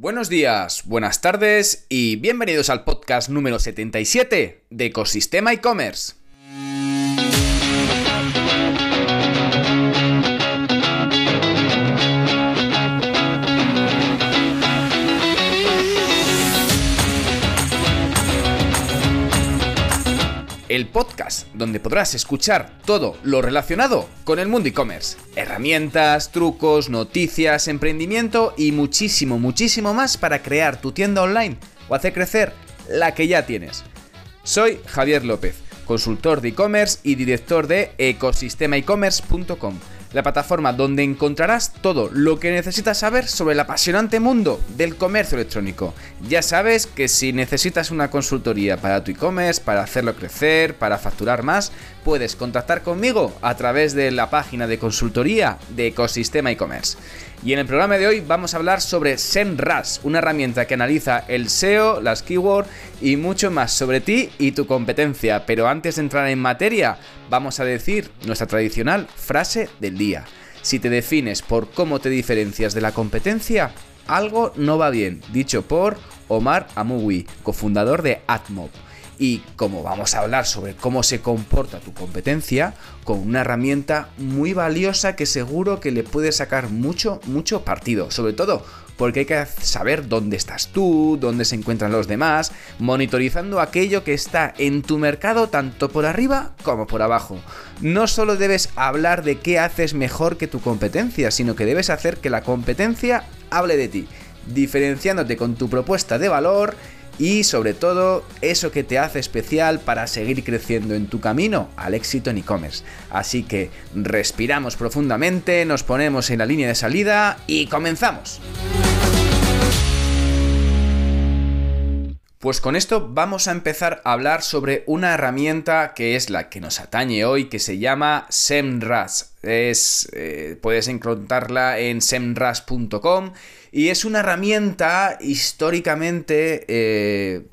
Buenos días, buenas tardes y bienvenidos al podcast número 77 de Ecosistema e-commerce. El podcast donde podrás escuchar todo lo relacionado con el mundo e-commerce. Herramientas, trucos, noticias, emprendimiento y muchísimo, muchísimo más para crear tu tienda online o hacer crecer la que ya tienes. Soy Javier López, consultor de e-commerce y director de ecosistemaecommerce.com la plataforma donde encontrarás todo lo que necesitas saber sobre el apasionante mundo del comercio electrónico. Ya sabes que si necesitas una consultoría para tu e-commerce, para hacerlo crecer, para facturar más, puedes contactar conmigo a través de la página de consultoría de Ecosistema e-commerce. Y en el programa de hoy vamos a hablar sobre SEMrush, una herramienta que analiza el SEO, las keywords y mucho más sobre ti y tu competencia. Pero antes de entrar en materia, vamos a decir nuestra tradicional frase del día. Si te defines por cómo te diferencias de la competencia, algo no va bien, dicho por Omar Amugui, cofundador de Atmob y como vamos a hablar sobre cómo se comporta tu competencia, con una herramienta muy valiosa que seguro que le puedes sacar mucho, mucho partido. Sobre todo porque hay que saber dónde estás tú, dónde se encuentran los demás, monitorizando aquello que está en tu mercado tanto por arriba como por abajo. No solo debes hablar de qué haces mejor que tu competencia, sino que debes hacer que la competencia hable de ti, diferenciándote con tu propuesta de valor y sobre todo eso que te hace especial para seguir creciendo en tu camino al éxito en e-commerce. Así que respiramos profundamente, nos ponemos en la línea de salida y comenzamos. Pues con esto vamos a empezar a hablar sobre una herramienta que es la que nos atañe hoy, que se llama SEMrush. Es, eh, puedes encontrarla en semrush.com y es una herramienta históricamente eh,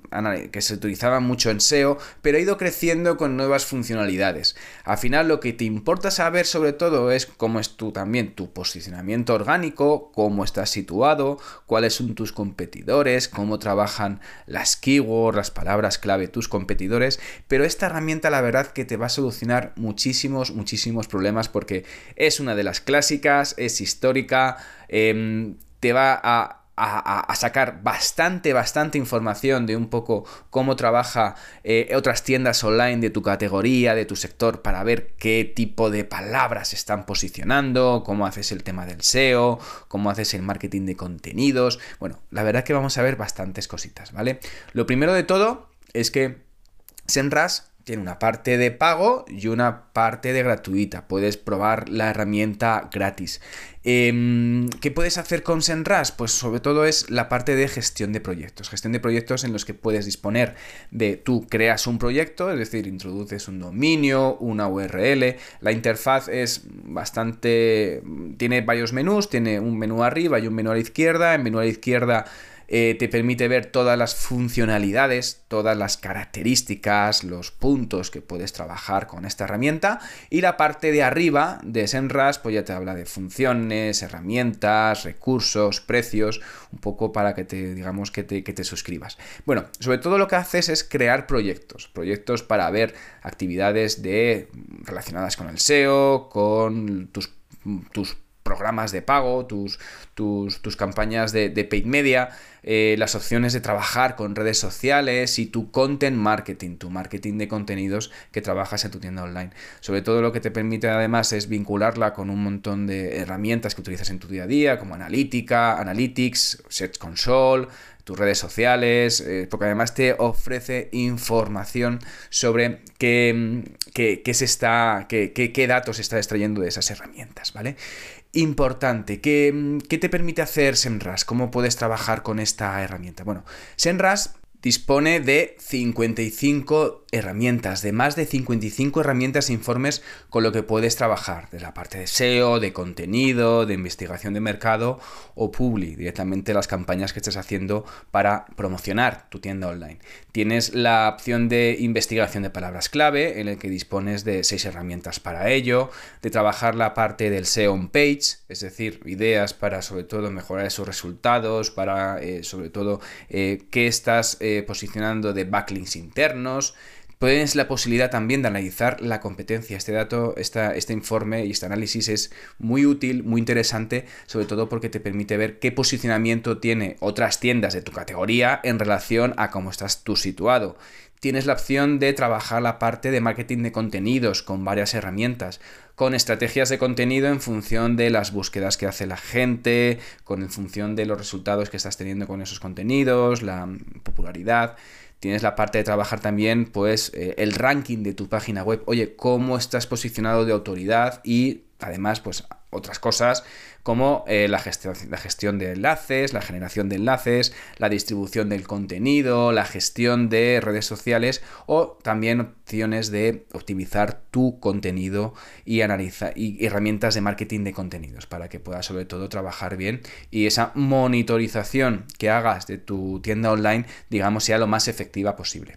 que se utilizaba mucho en SEO, pero ha ido creciendo con nuevas funcionalidades. Al final lo que te importa saber sobre todo es cómo es también tu posicionamiento orgánico, cómo estás situado, cuáles son tus competidores, cómo trabajan las keywords, las palabras clave tus competidores, pero esta herramienta la verdad que te va a solucionar muchísimos, muchísimos problemas porque es una de las clásicas, es histórica, em, te va a, sacar bastante, bastante información de un poco cómo trabaja eh, otras tiendas online de tu categoría, de tu sector, para ver qué tipo de palabras están posicionando, cómo haces el tema del SEO, cómo haces el marketing de contenidos. Bueno, la verdad que vamos a ver bastantes cositas, ¿vale? Lo primero de todo es que Senras tiene una parte de pago y una parte de gratuita. Puedes probar la herramienta gratis. Em, ¿Qué puedes hacer con Senras? Pues sobre todo es la parte de gestión de proyectos. Gestión de proyectos en los que puedes disponer de tú creas un proyecto, es decir, introduces un dominio, una URL. La interfaz es bastante... tiene varios menús, tiene un menú arriba y un menú a la izquierda. En menú a la izquierda eh, te permite ver todas las funcionalidades, todas las características, los puntos que puedes trabajar con esta herramienta. Y la parte de arriba de SEMrush, pues ya te habla de funciones, herramientas, recursos, precios, un poco para que te, digamos, que te, que te suscribas. Bueno, sobre todo lo que haces es crear proyectos, proyectos para ver actividades de, relacionadas con el SEO, con tus, tus programas de pago, tus, tus, tus campañas de, de, paid media, eh, las opciones de trabajar con redes sociales y tu content marketing, tu marketing de contenidos que trabajas en tu tienda online. Sobre todo lo que te permite además es vincularla con un montón de herramientas que utilizas en tu día a día, como analítica, analytics, Search Console, tus redes sociales, eh, porque además te ofrece información sobre qué, qué, se está, qué, qué, datos se está extrayendo de esas herramientas, ¿vale? Importante, ¿qué, ¿qué, te permite hacer SEMrush? ¿Cómo puedes trabajar con esta herramienta? Bueno, SEMrush dispone de 55 herramientas, de más de 55 herramientas e informes con lo que puedes trabajar, de la parte de SEO, de contenido, de investigación de mercado o Publi, directamente las campañas que estés haciendo para promocionar tu tienda online. Tienes la opción de investigación de palabras clave, en el que dispones de 6 herramientas para ello, de trabajar la parte del SEO on page, es decir, ideas para sobre todo mejorar esos resultados, para eh, sobre todo eh, qué estás eh, posicionando de backlinks internos, Tienes la posibilidad también de analizar la competencia. Este dato, este informe y este análisis es muy útil, muy interesante, sobre todo porque te permite ver qué posicionamiento tiene otras tiendas de tu categoría en relación a cómo estás tú situado. Tienes la opción de trabajar la parte de marketing de contenidos con varias herramientas, con estrategias de contenido en función de las búsquedas que hace la gente, con en función de los resultados que estás teniendo con esos contenidos, la popularidad. Tienes la parte de trabajar también, pues, eh, el ranking de tu página web. Oye, cómo estás posicionado de autoridad y además, pues, otras cosas como eh, la, gestión, la gestión de enlaces, la generación de enlaces, la distribución del contenido, la gestión de redes sociales o también opciones de optimizar tu contenido y, analizar, y herramientas de marketing de contenidos para que puedas sobre todo trabajar bien y esa monitorización que hagas de tu tienda online, digamos, sea lo más efectiva posible.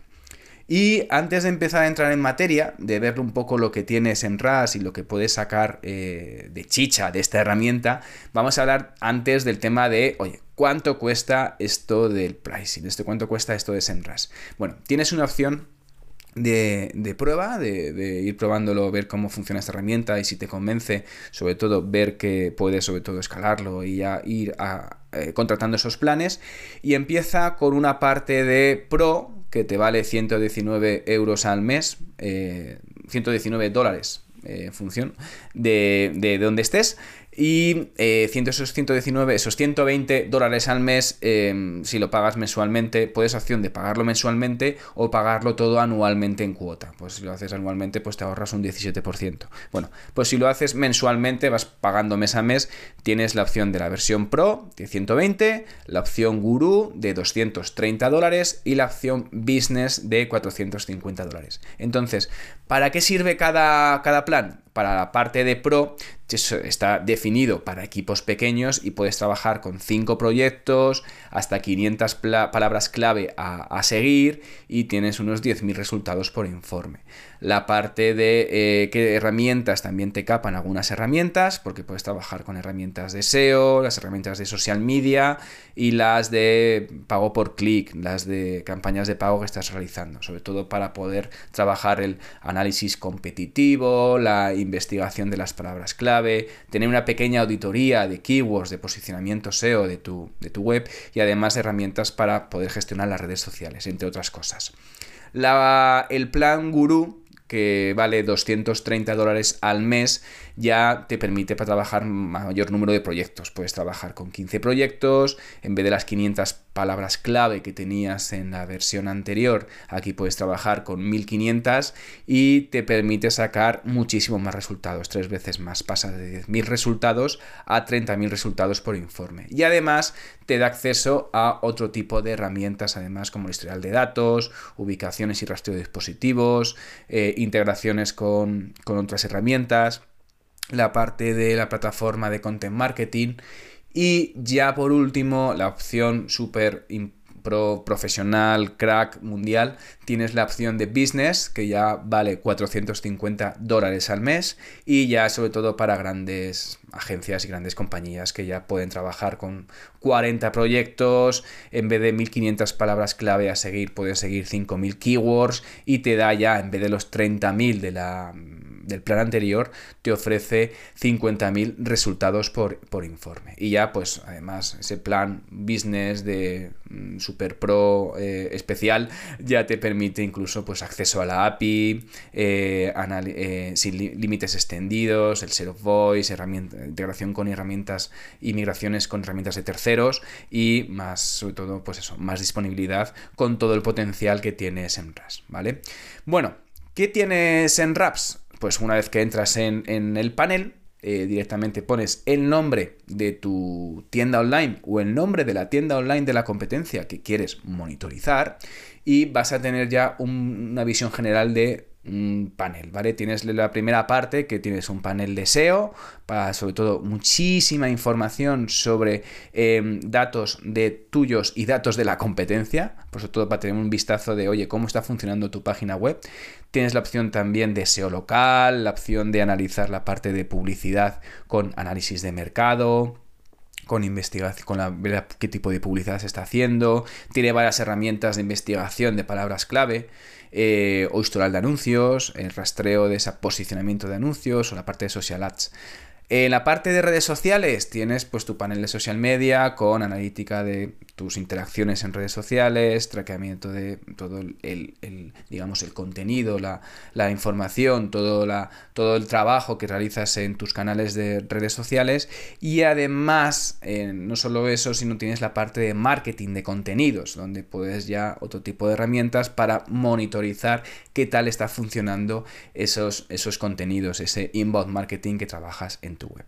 Y antes de empezar a entrar en materia, de ver un poco lo que tienes en RAS y lo que puedes sacar eh, de chicha de esta herramienta, vamos a hablar antes del tema de, oye, ¿cuánto cuesta esto del pricing? ¿Esto cuánto cuesta esto de SEMrush? Bueno, tienes una opción de, prueba, de, ir probándolo, ver cómo funciona esta herramienta y si te convence, sobre todo ver que puedes sobre todo escalarlo y ya ir eh, contratando esos planes. Y empieza con una parte de Pro que te vale 119 euros al mes, 119 eh, dólares eh, en función de, de, de donde estés. Y eh, esos 119, esos 120 dólares al mes, em, si lo pagas mensualmente, puedes opción de pagarlo mensualmente o pagarlo todo anualmente en cuota. Pues si lo haces anualmente, pues te ahorras un 17%. Bueno, pues si lo haces mensualmente, vas pagando mes a mes, tienes la opción de la versión Pro de 120, la opción Guru de 230 dólares y la opción Business de 450 dólares. Entonces, ¿para qué sirve cada, cada plan? Para la parte de Pro está definido para equipos pequeños y puedes trabajar con 5 proyectos, hasta 500 palabras clave a, a, seguir y tienes unos 10.000 resultados por informe. La parte de eh, qué herramientas también te capan algunas herramientas, porque puedes trabajar con herramientas de SEO, las herramientas de social media y las de pago por clic, las de campañas de pago que estás realizando, sobre todo para poder trabajar el análisis competitivo, la investigación de las palabras clave, tener una pequeña auditoría de keywords, de posicionamiento SEO de tu, de tu web y además herramientas para poder gestionar las redes sociales, entre otras cosas. La, el plan Guru que vale 230 dólares al mes, ya te permite para trabajar mayor número de proyectos. Puedes trabajar con 15 proyectos, en vez de las 500 palabras clave que tenías en la versión anterior, aquí puedes trabajar con 1500 y te permite sacar muchísimos más resultados, tres veces más. Pasa de 10.000 resultados a 30.000 resultados por informe. Y además te da acceso a otro tipo de herramientas, además como el historial de datos, ubicaciones y rastreo de dispositivos, eh, integraciones con, con otras herramientas la parte de la plataforma de content marketing. Y ya por último la opción súper pro profesional, crack, mundial, tienes la opción de business que ya vale 450 dólares al mes y ya sobre todo para grandes agencias y grandes compañías que ya pueden trabajar con 40 proyectos, en vez de 1500 palabras clave a seguir, puedes seguir 5000 keywords y te da ya, en vez de los 30.000 de la del plan anterior te ofrece 50.000 resultados por, por, informe. Y ya, pues, además, ese plan business de mm, Super Pro eh, especial ya te permite incluso pues, acceso a la API, eh, eh, sin límites extendidos, el of Voice, integración con herramientas y migraciones con herramientas de terceros y más, sobre todo, pues eso, más disponibilidad con todo el potencial que tiene SEMrush, ¿vale? Bueno, ¿qué tiene SEMrush? Pues una vez que entras en, el panel, eh, directamente pones el nombre de tu tienda online o el nombre de la tienda online de la competencia que quieres monitorizar y vas a tener ya una visión general de un panel, ¿vale? Tienes la primera parte que tienes un panel de SEO para sobre todo muchísima información sobre em, datos de tuyos y datos de la competencia, por sobre todo para tener un vistazo de, oye, cómo está funcionando tu página web. Tienes la opción también de SEO local, la opción de analizar la parte de publicidad con análisis de mercado, con investigación, con la, qué tipo de publicidad se está haciendo, tiene varias herramientas de investigación de palabras clave, eh, o historial de anuncios, el rastreo de ese posicionamiento de anuncios o la parte de social ads. En la parte de redes sociales tienes pues tu panel de social media con analítica de tus interacciones en redes sociales, traqueamiento de todo el, digamos, el contenido, la, información, todo, la, todo, el trabajo que realizas en tus canales de redes sociales. Y además, eh, no solo eso, sino tienes la parte de marketing de contenidos, donde puedes ya otro tipo de herramientas para monitorizar qué tal está funcionando esos, esos contenidos, ese inbound marketing que trabajas en tu web.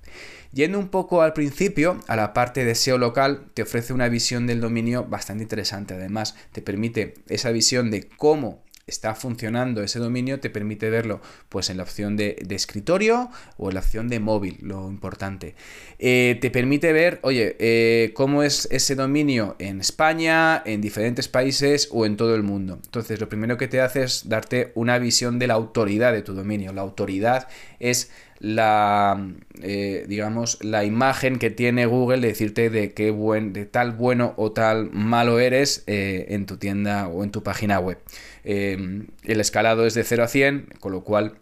Yendo un poco al principio, a la parte de SEO local, te ofrece una visión del dominio bastante interesante. Además, te permite esa visión de cómo está funcionando ese dominio, te permite verlo pues en la opción de, escritorio o en la opción de móvil, lo importante. Eh, te permite ver, oye, eh, cómo es ese dominio en España, en diferentes países o en todo el mundo. Entonces, lo primero que te hace es darte una visión de la autoridad de tu dominio. La autoridad es la, eh, digamos, la imagen que tiene Google de decirte de qué buen, de tal bueno o tal malo eres eh, en tu tienda o en tu página web. Eh, el escalado es de 0 a 100, con lo cual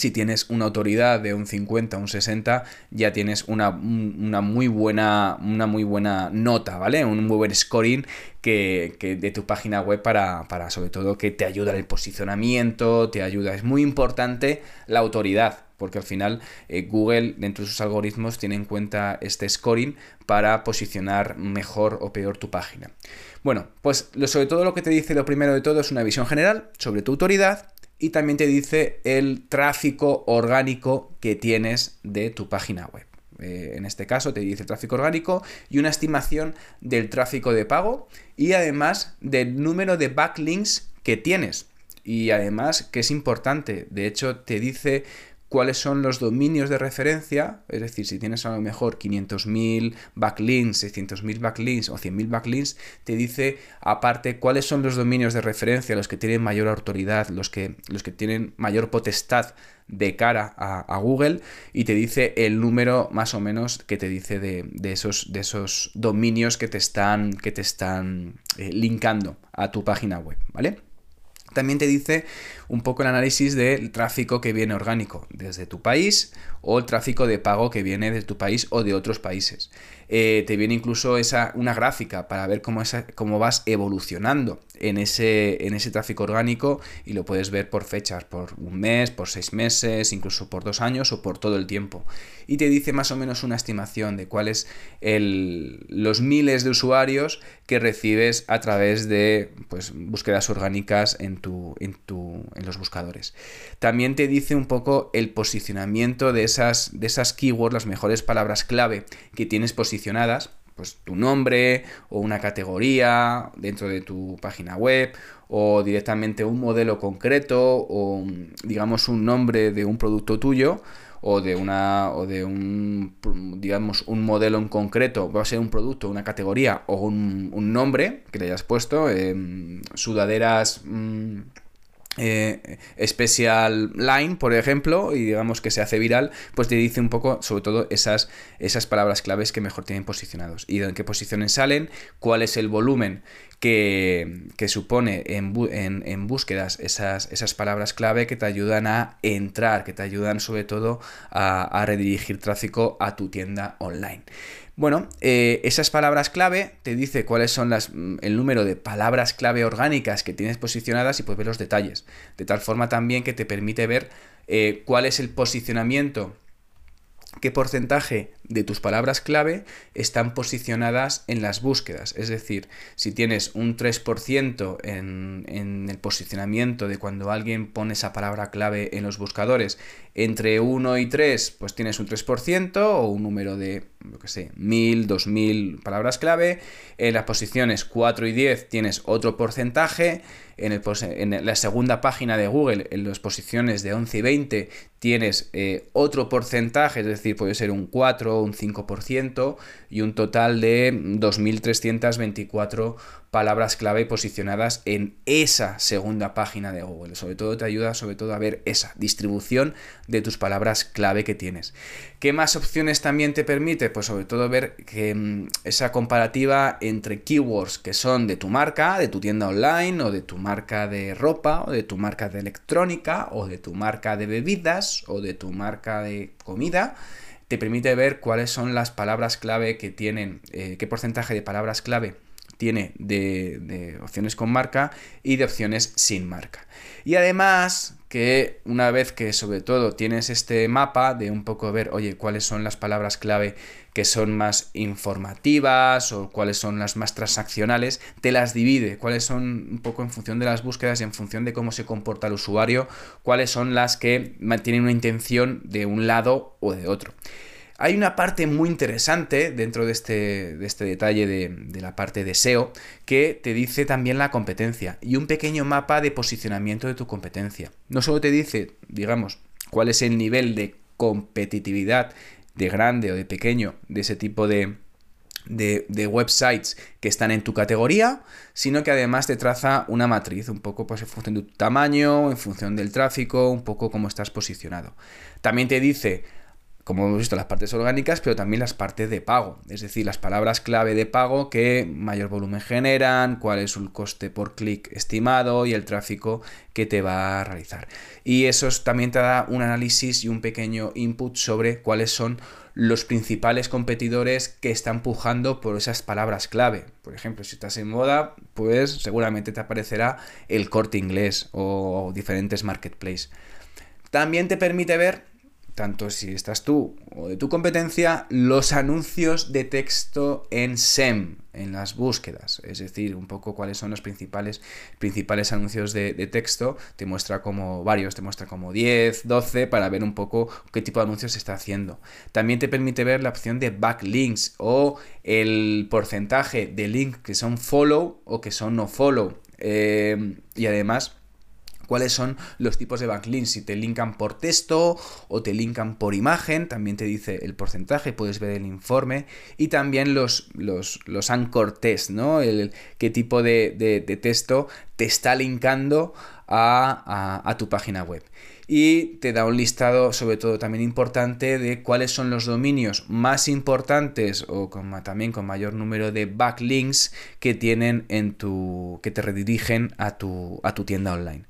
si tienes una autoridad de un 50, un 60, ya tienes una, muy, buena, una muy buena nota, ¿vale? Un muy buen scoring que, de tu página web para, para, sobre todo, que te ayuda en el posicionamiento, te ayuda. Es muy importante la autoridad porque al final eh, Google dentro de sus algoritmos tiene en cuenta este scoring para posicionar mejor o peor tu página. Bueno, pues sobre todo lo que te dice lo primero de todo es una visión general sobre tu autoridad y también te dice el tráfico orgánico que tienes de tu página web. Eh, en este caso te dice el tráfico orgánico y una estimación del tráfico de pago y además del número de backlinks que tienes. Y además que es importante, de hecho te dice cuáles son los dominios de referencia, es decir, si tienes a lo mejor 500.000 backlinks, 600.000 backlinks o 100.000 backlinks, te dice aparte cuáles son los dominios de referencia, los que tienen mayor autoridad, los que, los que tienen mayor potestad de cara a, Google y te dice el número más o menos que te dice de, esos, de esos, dominios que te están, que te están eh, linkando a tu página web, ¿vale? También te dice un poco el análisis del tráfico que viene orgánico desde tu país o el tráfico de pago que viene de tu país o de otros países. Eh, te viene incluso esa, una gráfica para ver cómo, cómo vas evolucionando en ese, en ese tráfico orgánico y lo puedes ver por fechas, por un mes, por seis meses, incluso por dos años o por todo el tiempo. Y te dice más o menos una estimación de cuáles los miles de usuarios que recibes a través de pues, búsquedas orgánicas en, tu, en, tu, en los buscadores. También te dice un poco el posicionamiento de de esas keywords, las mejores palabras clave que tienes posicionadas pues tu nombre o una categoría dentro de tu página web o directamente un modelo concreto o digamos un nombre de un producto tuyo o de una o de un digamos un modelo en concreto. Va a ser un producto una categoría o un, nombre que le hayas puesto em, sudaderas mm, eh, Special Line, por ejemplo, y digamos que se hace viral, pues te dice un poco, sobre todo, esas, esas palabras claves que mejor tienen posicionados y en qué posiciones salen, cuál es el volumen que, supone en, en, búsquedas esas, esas, palabras clave que te ayudan a entrar, que te ayudan sobre todo a, a redirigir tráfico a tu tienda online. Bueno, eh, esas palabras clave te dice cuáles son las, mm, el número de palabras clave orgánicas que tienes posicionadas y puedes ver los detalles. De tal forma también que te permite ver eh, cuál es el posicionamiento qué porcentaje de tus palabras clave están posicionadas en las búsquedas. Es decir, si tienes un 3% en, en, el posicionamiento de cuando alguien pone esa palabra clave en los buscadores, entre 1 y 3, pues tienes un 3% o un número de, lo que sé, 1000, 2000 palabras clave. En las posiciones 4 y 10 tienes otro porcentaje en, la segunda página de Google, en las posiciones de 11 y 20, tienes eh, otro porcentaje, es decir, puede ser un 4 o un 5%, y un total de 2.324 palabras clave posicionadas en esa segunda página de Google. Sobre todo te ayuda sobre todo a ver esa distribución de tus palabras clave que tienes. ¿Qué más opciones también te permite? Pues sobre todo ver que mm, esa comparativa entre keywords que son de tu marca, de tu tienda online o de tu marca de ropa o de tu marca de electrónica o de tu marca de bebidas o de tu marca de comida te permite ver cuáles son las palabras clave que tienen, eh, qué porcentaje de palabras clave tiene de, opciones con marca y de opciones sin marca. Y además que una vez que sobre todo tienes este mapa de un poco ver, oye, cuáles son las palabras clave que son más informativas o cuáles son las más transaccionales, te las divide, cuáles son un poco en función de las búsquedas y en función de cómo se comporta el usuario, cuáles son las que mantienen una intención de un lado o de otro. Hay una parte muy interesante dentro de este, de este detalle de, la parte de SEO que te dice también la competencia y un pequeño mapa de posicionamiento de tu competencia. No solo te dice, digamos, cuál es el nivel de competitividad de grande o de pequeño de ese tipo de, de, websites que están en tu categoría, sino que además te traza una matriz, un poco pues en función de tu tamaño, en función del tráfico, un poco cómo estás posicionado. También te dice como hemos visto, las partes orgánicas, pero también las partes de pago, es decir, las palabras clave de pago que mayor volumen generan, cuál es el coste por clic estimado y el tráfico que te va a realizar. Y eso también te da un análisis y un pequeño input sobre cuáles son los principales competidores que están pujando por esas palabras clave. Por ejemplo, si estás en moda, pues seguramente te aparecerá el corte inglés o diferentes marketplaces. También te permite ver tanto si estás tú o de tu competencia, los anuncios de texto en SEM, en las búsquedas. Es decir, un poco cuáles son los principales, principales anuncios de, texto. Te muestra como varios, te muestra como 10, 12, para ver un poco qué tipo de anuncios se está haciendo. También te permite ver la opción de backlinks o el porcentaje de links que son follow o que son no follow. Eh, y además cuáles son los tipos de backlinks, si te linkan por texto o te linkan por imagen, también te dice el porcentaje, puedes ver el informe. Y también los, los, los anchor test, ¿no? El, qué tipo de, texto te está linkando a tu página web y te da un listado sobre todo también importante de cuáles son los dominios más importantes o también con mayor número de backlinks que tienen en tu que te redirigen a tu, a tu tienda online.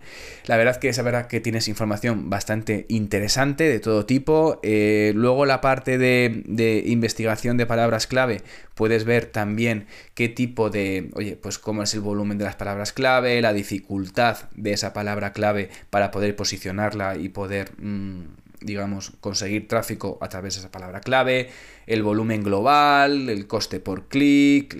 La verdad que es verdad que tienes información bastante interesante de todo tipo. Eh, luego la parte de, de investigación de palabras clave puedes ver también qué tipo de, oye, pues cómo es el volumen de las palabras clave, la dificultad de esa palabra clave para poder posicionarla y poder, mm, digamos, conseguir tráfico a través de esa palabra clave, el volumen global, el coste por clic,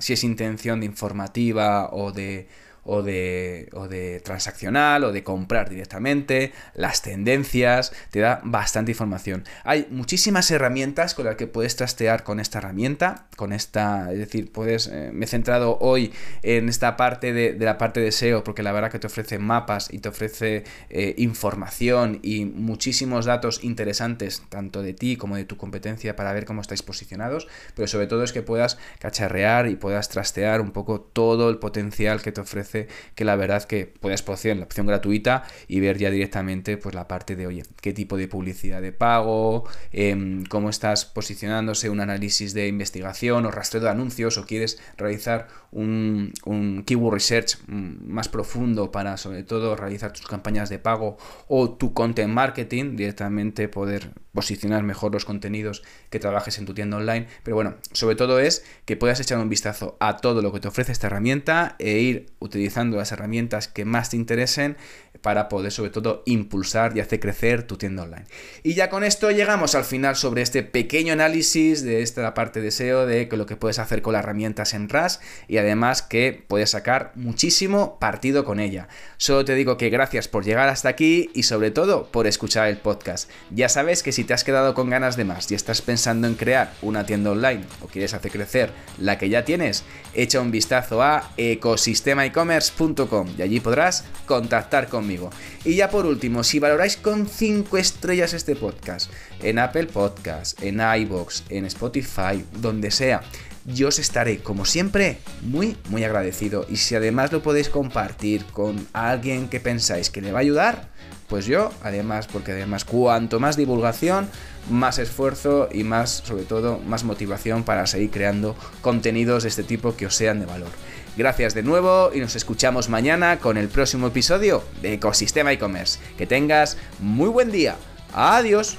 si es intención de informativa o de o de, o de transaccional o de comprar directamente, las tendencias, te da bastante información. Hay muchísimas herramientas con las que puedes trastear con esta herramienta, con esta, es decir, puedes, eh, me he centrado hoy en esta parte de, la parte de SEO porque la verdad que te ofrece mapas y te ofrece eh, información y muchísimos datos interesantes tanto de ti como de tu competencia para ver cómo estáis posicionados, pero sobre todo es que puedas cacharrear y puedas trastear un poco todo el potencial que te ofrece que la verdad que puedes poner la opción gratuita y ver ya directamente pues la parte de, oye, qué tipo de publicidad de pago, em, cómo estás posicionándose, un análisis de investigación o rastreo de anuncios o quieres realizar un, un keyword research mm, más profundo para sobre todo realizar tus campañas de pago o tu content marketing, directamente poder posicionar mejor los contenidos que trabajes en tu tienda online. Pero bueno, sobre todo es que puedas echar un vistazo a todo lo que te ofrece esta herramienta e ir utilizando las herramientas que más te interesen para poder sobre todo impulsar y hacer crecer tu tienda online. Y ya con esto llegamos al final sobre este pequeño análisis de esta parte de SEO, de lo que puedes hacer con las herramientas en RAS y además que puedes sacar muchísimo partido con ella. Solo te digo que gracias por llegar hasta aquí y sobre todo por escuchar el podcast. Ya sabes que si te has quedado con ganas de más y estás pensando en crear una tienda online o quieres hacer crecer la que ya tienes, echa un vistazo a ecosistemaecommerce.com y allí podrás contactar Y ya por último, si valoráis con 5 estrellas este podcast, en Apple Podcast, en iBox, en Spotify, donde sea, yo os estaré, como siempre, muy, muy agradecido. Y si además lo podéis compartir con alguien que pensáis que le va a ayudar, pues yo, además, porque además cuanto más divulgación, más esfuerzo y más, sobre todo, más motivación para seguir creando contenidos de este tipo que os sean de valor. Gracias de nuevo y nos escuchamos mañana con el próximo episodio de Ecosistema e-commerce. Que tengas muy buen día. Adiós.